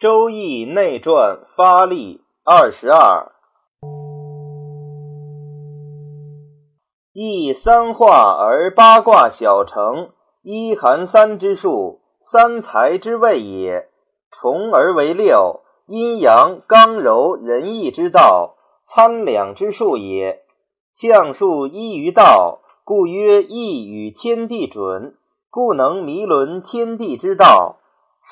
周易内传发力二十二，易三化而八卦小成，一寒三之数，三才之谓也。重而为六，阴阳刚柔仁义之道，参两之数也。象数依于道，故曰易与天地准，故能弥伦天地之道。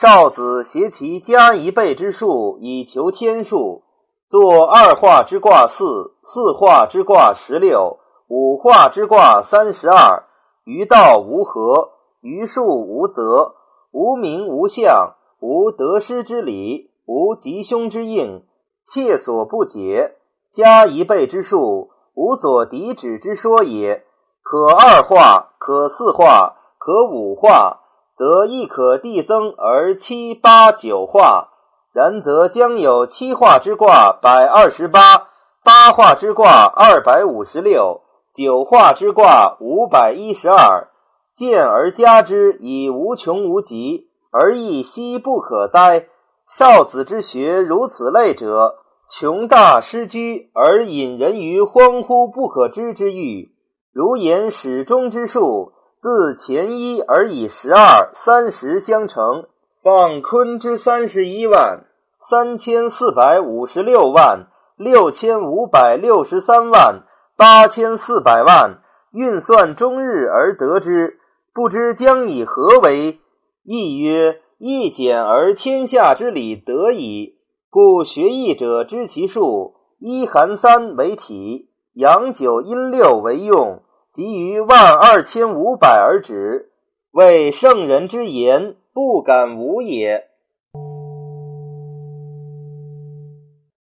少子携其加一倍之数以求天数，作二化之卦四，四化之卦十六，五化之卦三十二。于道无合，于数无则，无名无相，无得失之理，无吉凶之应，切所不解。加一倍之数，无所抵止之说也。可二化，可四化，可五化。则亦可递增而七八九化，然则将有七化之卦百二十八，八化之卦二百五十六，九化之卦五百一十二。见而加之，以无穷无极，而亦奚不可哉？少子之学如此类者，穷大失居，而引人于荒乎不可知之域。如言始终之数。自前一而以十二、三十相乘，放坤之三十一万三千四百五十六万六千五百六十三万八千四百万，运算终日而得之，不知将以何为？亦曰：易简而天下之理得矣。故学易者知其数，一寒三为体，阳九阴六为用。及于万二千五百而止，为圣人之言，不敢无也。